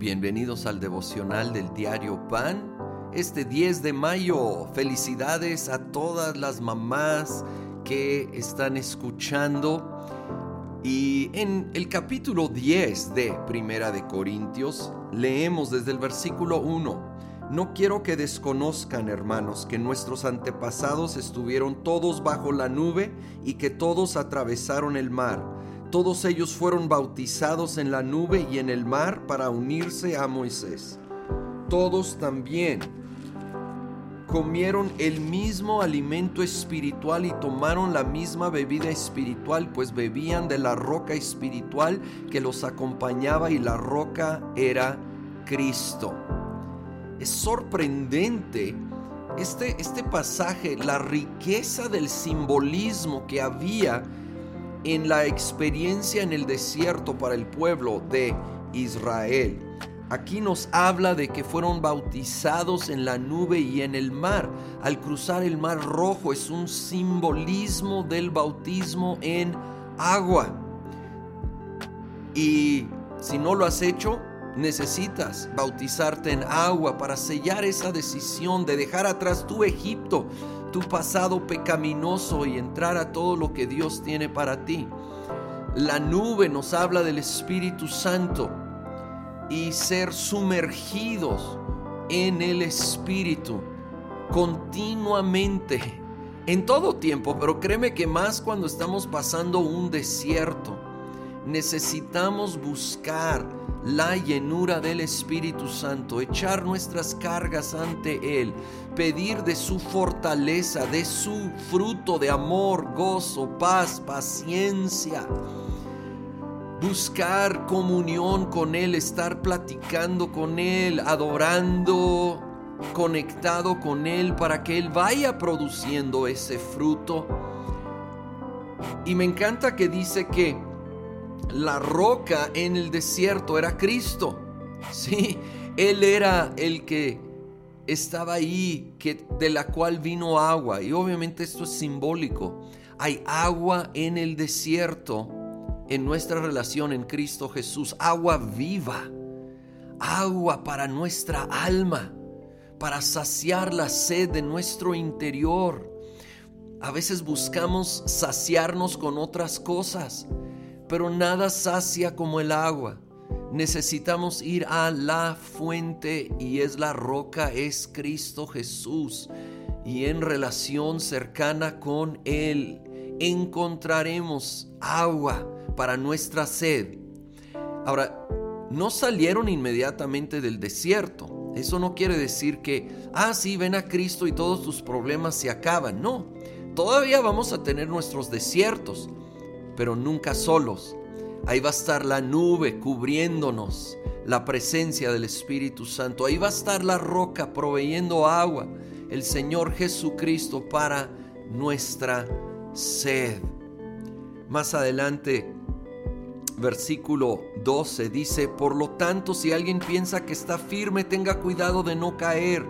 Bienvenidos al devocional del diario Pan. Este 10 de mayo, felicidades a todas las mamás que están escuchando. Y en el capítulo 10 de Primera de Corintios leemos desde el versículo 1. No quiero que desconozcan, hermanos, que nuestros antepasados estuvieron todos bajo la nube y que todos atravesaron el mar todos ellos fueron bautizados en la nube y en el mar para unirse a Moisés. Todos también comieron el mismo alimento espiritual y tomaron la misma bebida espiritual, pues bebían de la roca espiritual que los acompañaba y la roca era Cristo. Es sorprendente este, este pasaje, la riqueza del simbolismo que había en la experiencia en el desierto para el pueblo de Israel. Aquí nos habla de que fueron bautizados en la nube y en el mar. Al cruzar el mar rojo es un simbolismo del bautismo en agua. Y si no lo has hecho, necesitas bautizarte en agua para sellar esa decisión de dejar atrás tu Egipto tu pasado pecaminoso y entrar a todo lo que Dios tiene para ti. La nube nos habla del Espíritu Santo y ser sumergidos en el Espíritu continuamente, en todo tiempo, pero créeme que más cuando estamos pasando un desierto, necesitamos buscar la llenura del Espíritu Santo, echar nuestras cargas ante Él, pedir de su fortaleza, de su fruto de amor, gozo, paz, paciencia. Buscar comunión con Él, estar platicando con Él, adorando, conectado con Él para que Él vaya produciendo ese fruto. Y me encanta que dice que la roca en el desierto era Cristo. Sí, Él era el que estaba ahí, que, de la cual vino agua. Y obviamente esto es simbólico. Hay agua en el desierto, en nuestra relación en Cristo Jesús. Agua viva. Agua para nuestra alma, para saciar la sed de nuestro interior. A veces buscamos saciarnos con otras cosas pero nada sacia como el agua. Necesitamos ir a la fuente y es la roca, es Cristo Jesús. Y en relación cercana con Él encontraremos agua para nuestra sed. Ahora, no salieron inmediatamente del desierto. Eso no quiere decir que, ah, sí, ven a Cristo y todos tus problemas se acaban. No, todavía vamos a tener nuestros desiertos pero nunca solos. Ahí va a estar la nube cubriéndonos, la presencia del Espíritu Santo. Ahí va a estar la roca proveyendo agua, el Señor Jesucristo para nuestra sed. Más adelante, versículo 12 dice, por lo tanto, si alguien piensa que está firme, tenga cuidado de no caer.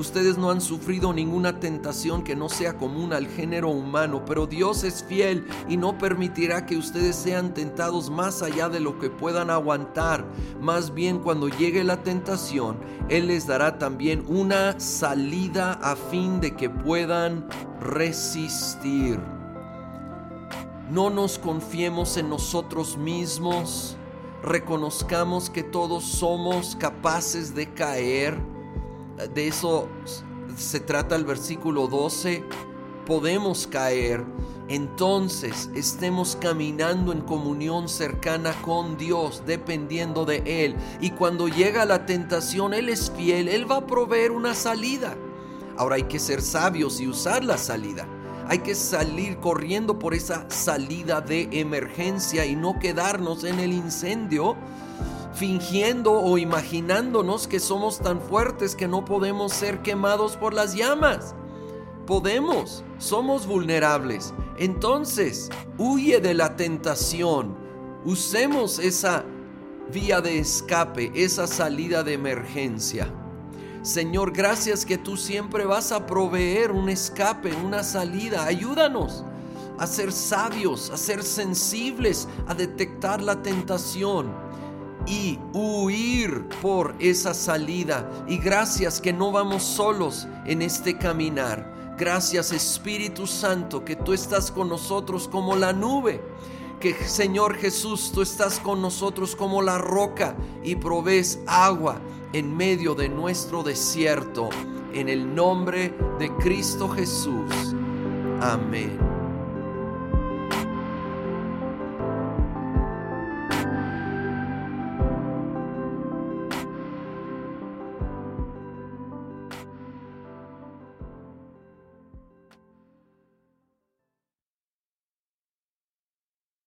Ustedes no han sufrido ninguna tentación que no sea común al género humano, pero Dios es fiel y no permitirá que ustedes sean tentados más allá de lo que puedan aguantar. Más bien cuando llegue la tentación, Él les dará también una salida a fin de que puedan resistir. No nos confiemos en nosotros mismos, reconozcamos que todos somos capaces de caer de eso se trata el versículo 12, podemos caer, entonces estemos caminando en comunión cercana con Dios, dependiendo de Él. Y cuando llega la tentación, Él es fiel, Él va a proveer una salida. Ahora hay que ser sabios y usar la salida. Hay que salir corriendo por esa salida de emergencia y no quedarnos en el incendio fingiendo o imaginándonos que somos tan fuertes que no podemos ser quemados por las llamas. Podemos, somos vulnerables. Entonces, huye de la tentación. Usemos esa vía de escape, esa salida de emergencia. Señor, gracias que tú siempre vas a proveer un escape, una salida. Ayúdanos a ser sabios, a ser sensibles, a detectar la tentación y huir por esa salida. Y gracias que no vamos solos en este caminar. Gracias Espíritu Santo que tú estás con nosotros como la nube. Que Señor Jesús, tú estás con nosotros como la roca y provees agua en medio de nuestro desierto. En el nombre de Cristo Jesús. Amén.